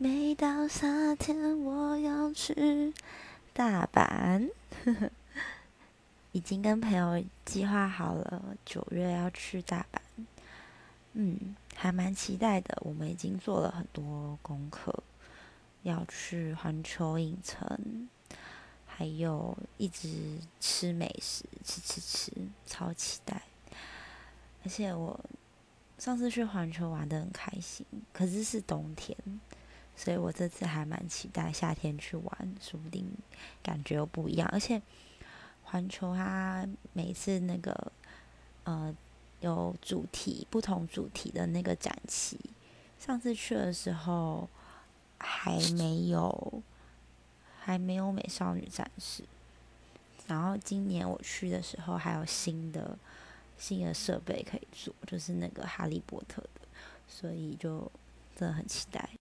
每到夏天，我要去大阪。已经跟朋友计划好了，九月要去大阪。嗯，还蛮期待的。我们已经做了很多功课，要去环球影城，还有一直吃美食，吃吃吃，超期待。而且我上次去环球玩的很开心，可是是冬天，所以我这次还蛮期待夏天去玩，说不定感觉又不一样。而且环球它每次那个呃。有主题不同主题的那个展期，上次去的时候还没有还没有美少女战士，然后今年我去的时候还有新的新的设备可以做，就是那个哈利波特的，所以就真的很期待。